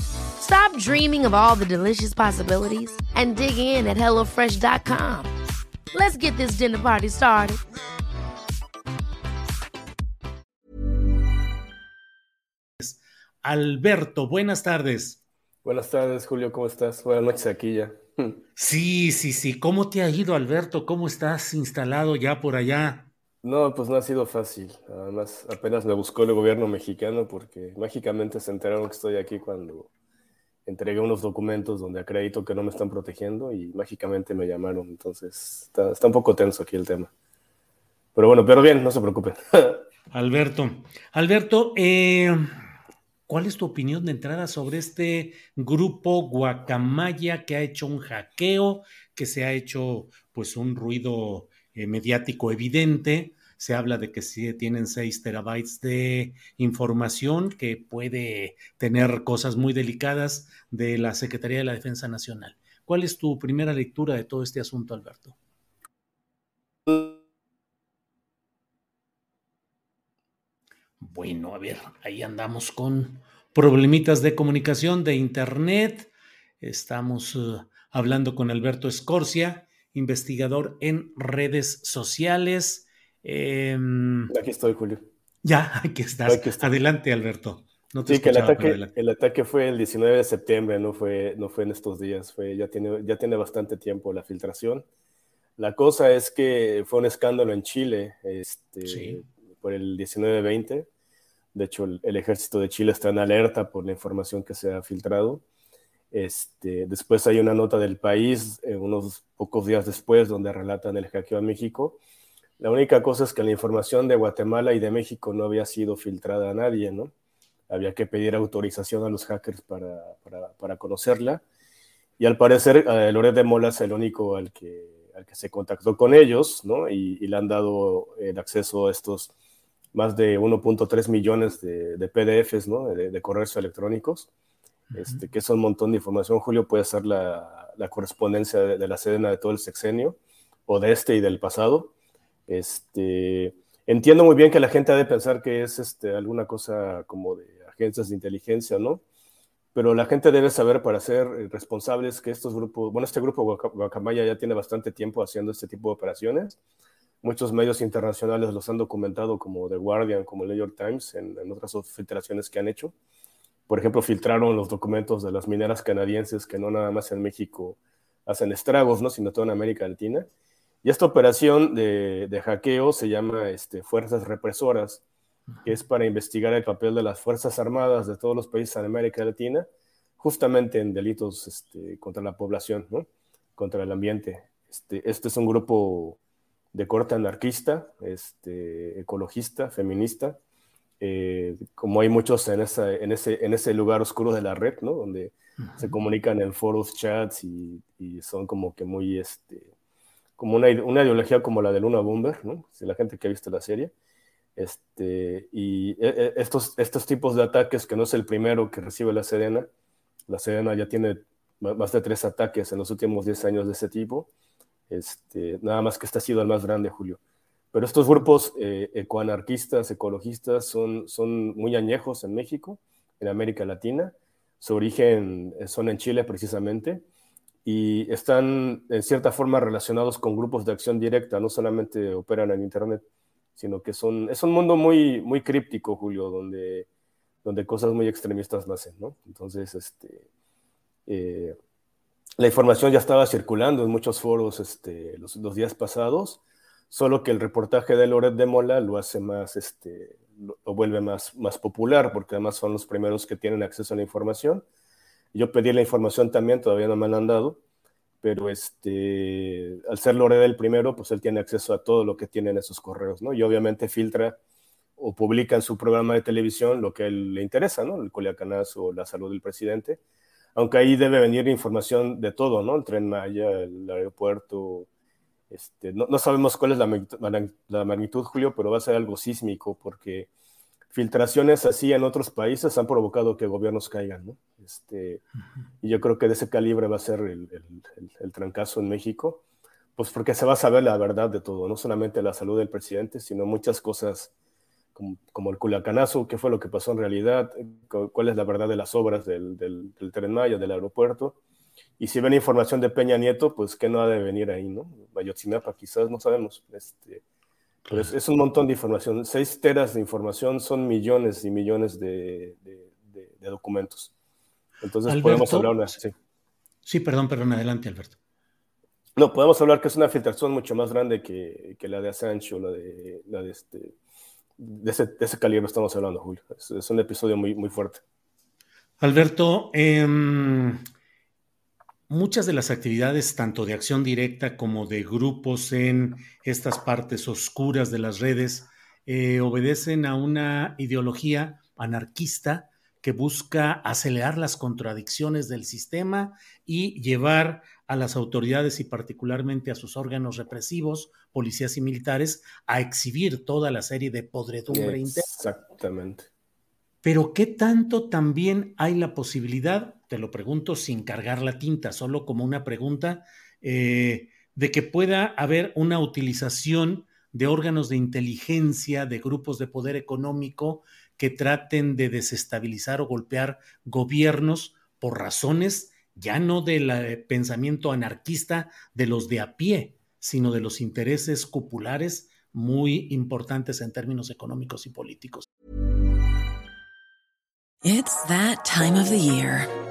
Stop dreaming of all the delicious possibilities and dig in at HelloFresh.com. Let's get this dinner party started. Alberto, buenas tardes. Buenas tardes, Julio, ¿cómo estás? Buenas noches aquí ya. Sí, sí, sí. ¿Cómo te ha ido, Alberto? ¿Cómo estás instalado ya por allá? No, pues no ha sido fácil. Además, apenas me buscó el gobierno mexicano porque mágicamente se enteraron que estoy aquí cuando entregué unos documentos donde acredito que no me están protegiendo y mágicamente me llamaron. Entonces, está, un poco tenso aquí el tema. Pero bueno, pero bien, no se preocupen. Alberto, Alberto, eh, ¿cuál es tu opinión de entrada sobre este grupo Guacamaya que ha hecho un hackeo, que se ha hecho pues un ruido eh, mediático evidente? Se habla de que sí tienen 6 terabytes de información que puede tener cosas muy delicadas de la Secretaría de la Defensa Nacional. ¿Cuál es tu primera lectura de todo este asunto, Alberto? Bueno, a ver, ahí andamos con problemitas de comunicación de Internet. Estamos uh, hablando con Alberto Escorcia, investigador en redes sociales. Eh, aquí estoy, Julio. Ya, aquí estás. Aquí Adelante, Alberto. No te sí, que el ataque, el ataque fue el 19 de septiembre, no fue, no fue en estos días, fue, ya, tiene, ya tiene bastante tiempo la filtración. La cosa es que fue un escándalo en Chile este, sí. por el 19-20 de hecho, el, el, ejército de Chile está en alerta por la información que se ha filtrado. Este, después hay una nota del país, eh, unos pocos días después, donde relatan el hackeo a México. La única cosa es que la información de Guatemala y de México no había sido filtrada a nadie, ¿no? Había que pedir autorización a los hackers para, para, conocerla. Y al parecer, eh, Loret de Mola es el único al que, al que se contactó con ellos, ¿no? Y, y le han dado el acceso a estos más de 1.3 millones de, de, PDFs, ¿no? de, de correos electrónicos, uh que es un montón de información. Julio puede ser la, la correspondencia de, de, la Sedena de todo el sexenio, o de este y del pasado. Este, entiendo muy bien que la gente ha de pensar que es este, alguna cosa como de agencias de inteligencia, ¿no? Pero la gente debe saber para ser responsables que estos grupos, bueno, este grupo Guacamaya ya tiene bastante tiempo haciendo este tipo de operaciones muchos medios internacionales los han documentado como The Guardian, como el New York Times, en, en, otras filtraciones que han hecho. Por ejemplo, filtraron los documentos de las mineras canadienses que no nada más en México hacen estragos, ¿no? sino toda en América Latina. Y esta operación de, de hackeo se llama este, Fuerzas Represoras, que es para investigar el papel de las Fuerzas Armadas de todos los países en América Latina, justamente en delitos este, contra la población, ¿no? contra el ambiente. Este, este es un grupo de corte anarquista, este, ecologista, feminista, eh, como hay muchos en, esa, en, ese, en ese lugar oscuro de la red, ¿no? Donde uh -huh. se comunican en foros, chats y, y, son como que muy, este, como una, una, ideología como la de Luna Bomber, ¿no? Si la gente que ha visto la serie. Este, y e, e, estos, estos tipos de ataques, que no es el primero que recibe la Sedena, la Sedena ya tiene más de tres ataques en los últimos 10 años de ese tipo, este, nada más que este ha sido el más grande, Julio. Pero estos grupos eh, ecoanarquistas, ecologistas, son, son muy añejos en México, en América Latina. Su origen eh, son en Chile precisamente y están en cierta forma relacionados con grupos de acción directa, no solamente operan en Internet, sino que son, es un mundo muy, muy críptico, Julio, donde donde cosas muy extremistas nacen, ¿no? Entonces, este, eh, la información ya estaba circulando en muchos foros este, los, los, días pasados, solo que el reportaje de Loret de Mola lo hace más, este, lo, vuelve más, más popular, porque además son los primeros que tienen acceso a la información. Yo pedí la información también, todavía no me la han dado, pero este, al ser Loret el primero, pues él tiene acceso a todo lo que tienen esos correos, ¿no? Y obviamente filtra o publica en su programa de televisión lo que a él le interesa, ¿no? El Culiacanazo o la salud del presidente. Aunque ahí debe venir información de todo, ¿no? El tren Maya, el aeropuerto. Este, no, sabemos cuál es la magnitud, la magnitud, Julio, pero va a ser algo sísmico porque filtraciones así en otros países han provocado que gobiernos caigan, ¿no? Este, y yo creo que de ese calibre va a ser el, el, el, trancazo en México, pues porque se va a saber la verdad de todo, no solamente la salud del presidente, sino muchas cosas como, el Culacanazo, qué fue lo que pasó en realidad, cuál es la verdad de las obras del, del, del Tren Maya, del aeropuerto. Y si ven información de Peña Nieto, pues qué no ha de venir ahí, ¿no? Bayotzinapa, quizás, no sabemos. Este, pero es, un montón de información. Seis teras de información son millones y millones de, de, documentos. Entonces podemos hablar una... Sí. sí, perdón, perdón, adelante, Alberto. No, podemos hablar que es una filtración mucho más grande que, que la de Assange o la de, la de este, de ese, de ese calibre estamos hablando, Julio. Es, un episodio muy, muy fuerte. Alberto, em, muchas de las actividades, tanto de acción directa como de grupos en estas partes oscuras de las redes, eh, obedecen a una ideología anarquista que busca acelerar las contradicciones del sistema y llevar a las autoridades y particularmente a sus órganos represivos, policías y militares, a exhibir toda la serie de podredumbre interna. Exactamente. Pero ¿qué tanto también hay la posibilidad, te lo pregunto sin cargar la tinta, solo como una pregunta, eh, de que pueda haber una utilización de órganos de inteligencia, de grupos de poder económico que traten de desestabilizar o golpear gobiernos por razones ya no del eh, pensamiento anarquista de los de a pie, sino de los intereses cupulares muy importantes en términos económicos y políticos. It's that time of the year.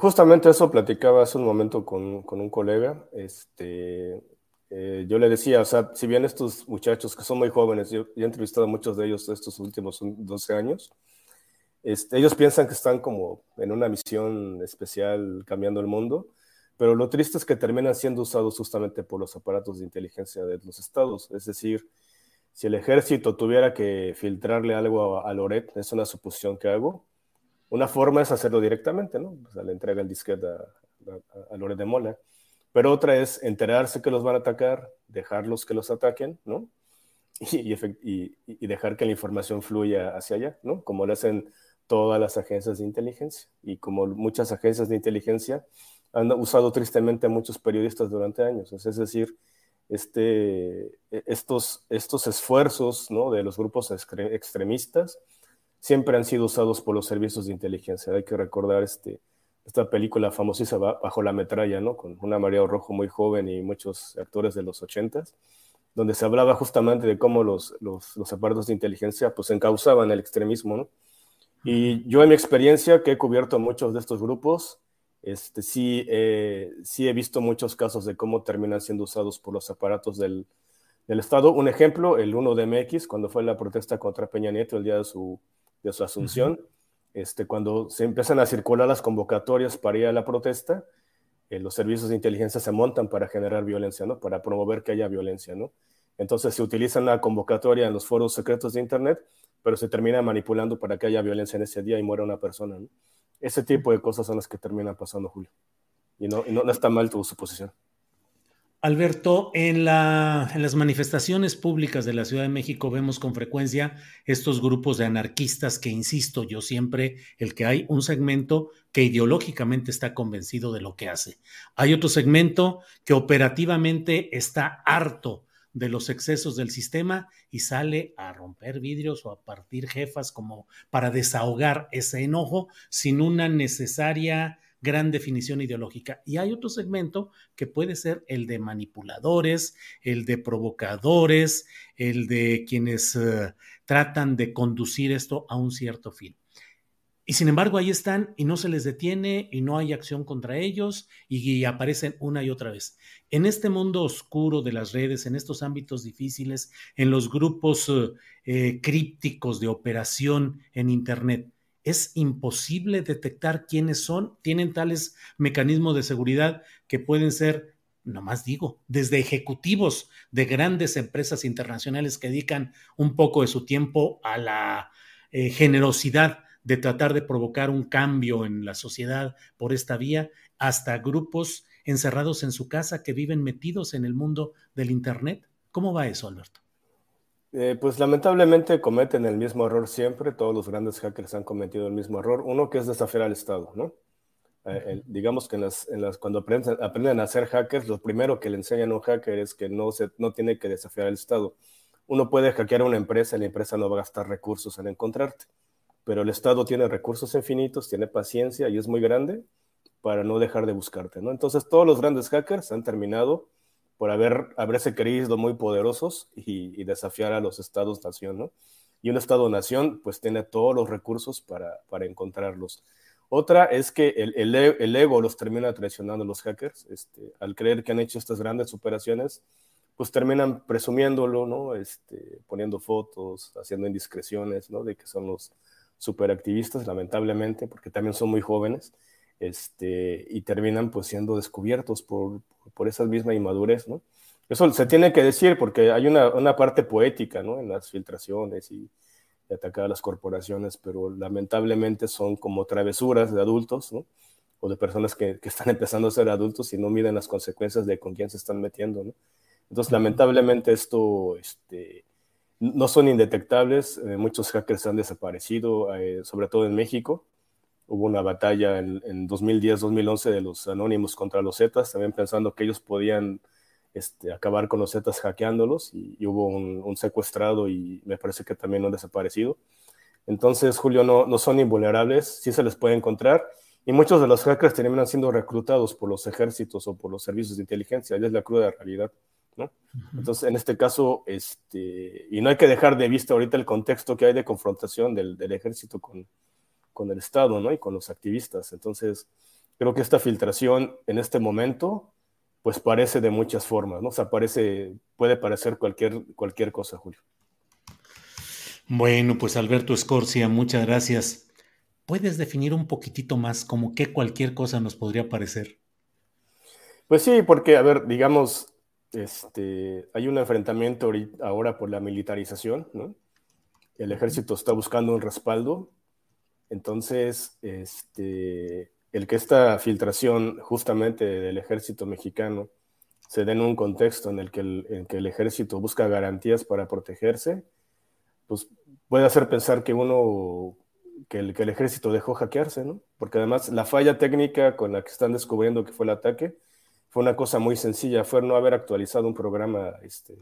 Justamente eso platicaba hace un momento con, con un colega. Este, Eh, yo le decía, o sea, si bien estos muchachos que son muy jóvenes, yo, he entrevistado a muchos de ellos estos últimos 12 años, este, ellos piensan que están como en una misión especial cambiando el mundo, pero lo triste es que terminan siendo usados justamente por los aparatos de inteligencia de los estados. Es decir, si el ejército tuviera que filtrarle algo a, Loret, es una suposición que hago, una forma es hacerlo directamente, ¿no? O sea, le entrega el disquete a, a, a Loret de Mola pero otra es enterarse que los van a atacar, dejarlos que los ataquen, ¿no? Y, y, dejar que la información fluya hacia allá, ¿no? Como lo hacen todas las agencias de inteligencia y como muchas agencias de inteligencia han usado tristemente a muchos periodistas durante años. Es decir, este, e, estos, estos esfuerzos ¿no? de los grupos extremistas siempre han sido usados por los servicios de inteligencia. Hay que recordar este, esta película famosísima Bajo la metralla, ¿no? Con una María Rojo muy joven y muchos actores de los ochentas, donde se hablaba justamente de cómo los, los, los aparatos de inteligencia pues encauzaban el extremismo, ¿no? Y yo en mi experiencia, que he cubierto muchos de estos grupos, este, sí, eh, sí he visto muchos casos de cómo terminan siendo usados por los aparatos del, del Estado. Un ejemplo, el 1 de MX, cuando fue la protesta contra Peña Nieto el día de su de su asunción. este, cuando se empiezan a circular las convocatorias para ir a la protesta, eh, los servicios de inteligencia se montan para generar violencia, ¿no? Para promover que haya violencia, ¿no? Entonces se utiliza una convocatoria en los foros secretos de Internet, pero se termina manipulando para que haya violencia en ese día y muera una persona, ¿no? Ese tipo de cosas son las que terminan pasando, Julio. Y no, no, está mal tu suposición. Alberto, en, la, en, las manifestaciones públicas de la Ciudad de México vemos con frecuencia estos grupos de anarquistas que, insisto, yo siempre, el que hay un segmento que ideológicamente está convencido de lo que hace. Hay otro segmento que operativamente está harto de los excesos del sistema y sale a romper vidrios o a partir jefas como para desahogar ese enojo sin una necesaria gran definición ideológica. Y hay otro segmento que puede ser el de manipuladores, el de provocadores, el de quienes eh, tratan de conducir esto a un cierto fin. Y sin embargo, ahí están y no se les detiene y no hay acción contra ellos y, aparecen una y otra vez. En este mundo oscuro de las redes, en estos ámbitos difíciles, en los grupos eh, crípticos de operación en Internet, es imposible detectar quiénes son, tienen tales mecanismos de seguridad que pueden ser, nomás digo, desde ejecutivos de grandes empresas internacionales que dedican un poco de su tiempo a la eh, generosidad de tratar de provocar un cambio en la sociedad por esta vía, hasta grupos encerrados en su casa que viven metidos en el mundo del Internet. ¿Cómo va eso, Alberto? Eh, pues lamentablemente cometen el mismo error siempre, todos los grandes hackers han cometido el mismo error, uno que es desafiar al Estado, ¿no? Eh, digamos que en las, en las, cuando aprenden, aprenden, a ser hackers, lo primero que le enseñan a un hacker es que no, se, no tiene que desafiar al Estado. Uno puede hackear a una empresa y la empresa no va a gastar recursos en encontrarte, pero el Estado tiene recursos infinitos, tiene paciencia y es muy grande para no dejar de buscarte, ¿no? Entonces todos los grandes hackers han terminado por haber, haberse creído muy poderosos y, desafiar a los estados-nación, ¿no? Y un estado-nación, pues, tiene todos los recursos para, para encontrarlos. Otra es que el, el, el, ego los termina traicionando los hackers, este, al creer que han hecho estas grandes operaciones, pues terminan presumiéndolo, ¿no? Este, poniendo fotos, haciendo indiscreciones, ¿no? De que son los superactivistas, lamentablemente, porque también son muy jóvenes este, y terminan pues siendo descubiertos por, por esa misma inmadurez, ¿no? Eso se tiene que decir porque hay una, una parte poética, ¿no? En las filtraciones y, atacar a las corporaciones, pero lamentablemente son como travesuras de adultos, ¿no? O de personas que, que, están empezando a ser adultos y no miden las consecuencias de con quién se están metiendo, ¿no? Entonces, lamentablemente esto, este, no son indetectables, eh, muchos hackers han desaparecido, eh, sobre todo en México, Hubo una batalla en, 2010-2011 de los anónimos contra los Zetas, también pensando que ellos podían este, acabar con los Zetas hackeándolos y, hubo un, secuestrado y me parece que también han desaparecido. Entonces, Julio, no, no son invulnerables, sí se les puede encontrar y muchos de los hackers terminan siendo reclutados por los ejércitos o por los servicios de inteligencia, es la cruda realidad. ¿no? Entonces, en este caso, este, y no hay que dejar de vista ahorita el contexto que hay de confrontación del, del ejército con, con el Estado ¿no? y con los activistas. Entonces, creo que esta filtración en este momento, pues parece de muchas formas, ¿no? O sea, parece, puede parecer cualquier, cualquier cosa, Julio. Bueno, pues Alberto Escorcia, muchas gracias. ¿Puedes definir un poquitito más como qué cualquier cosa nos podría parecer? Pues sí, porque, a ver, digamos, este, hay un enfrentamiento ahora por la militarización, ¿no? El ejército está buscando un respaldo entonces, este, el que esta filtración justamente del ejército mexicano se dé en un contexto en el que el, que el ejército busca garantías para protegerse, pues puede hacer pensar que uno, que el, que el ejército dejó hackearse, ¿no? Porque además la falla técnica con la que están descubriendo que fue el ataque fue una cosa muy sencilla, fue no haber actualizado un programa este,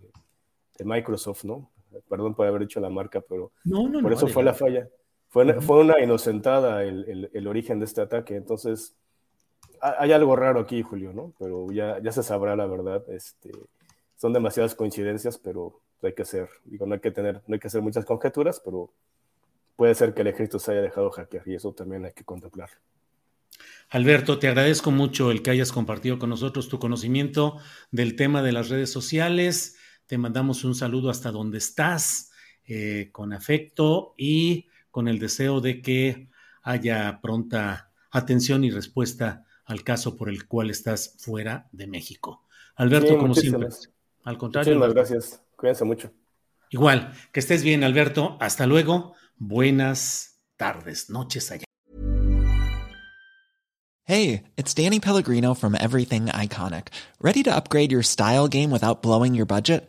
de Microsoft, ¿no? Perdón por haber dicho la marca, pero por eso fue la falla. Fue, una inocentada el, el, origen de este ataque. Entonces, hay algo raro aquí, Julio, ¿no? Pero ya, ya se sabrá la verdad. Este, son demasiadas coincidencias, pero hay que hacer, digo, no hay que tener, no hay que hacer muchas conjeturas, pero puede ser que el ejército se haya dejado hackear y eso también hay que contemplar. Alberto, te agradezco mucho el que hayas compartido con nosotros tu conocimiento del tema de las redes sociales. Te mandamos un saludo hasta donde estás, eh, con afecto y con el deseo de que haya pronta atención y respuesta al caso por el cual estás fuera de México. Alberto, como siempre. Al contrario. Muchísimas gracias. Cuídense mucho. Igual, que estés bien, Alberto. Hasta luego. Buenas tardes, noches allá. Hey, it's Danny Pellegrino from Everything Iconic. ¿Ready to upgrade your style game without blowing your budget?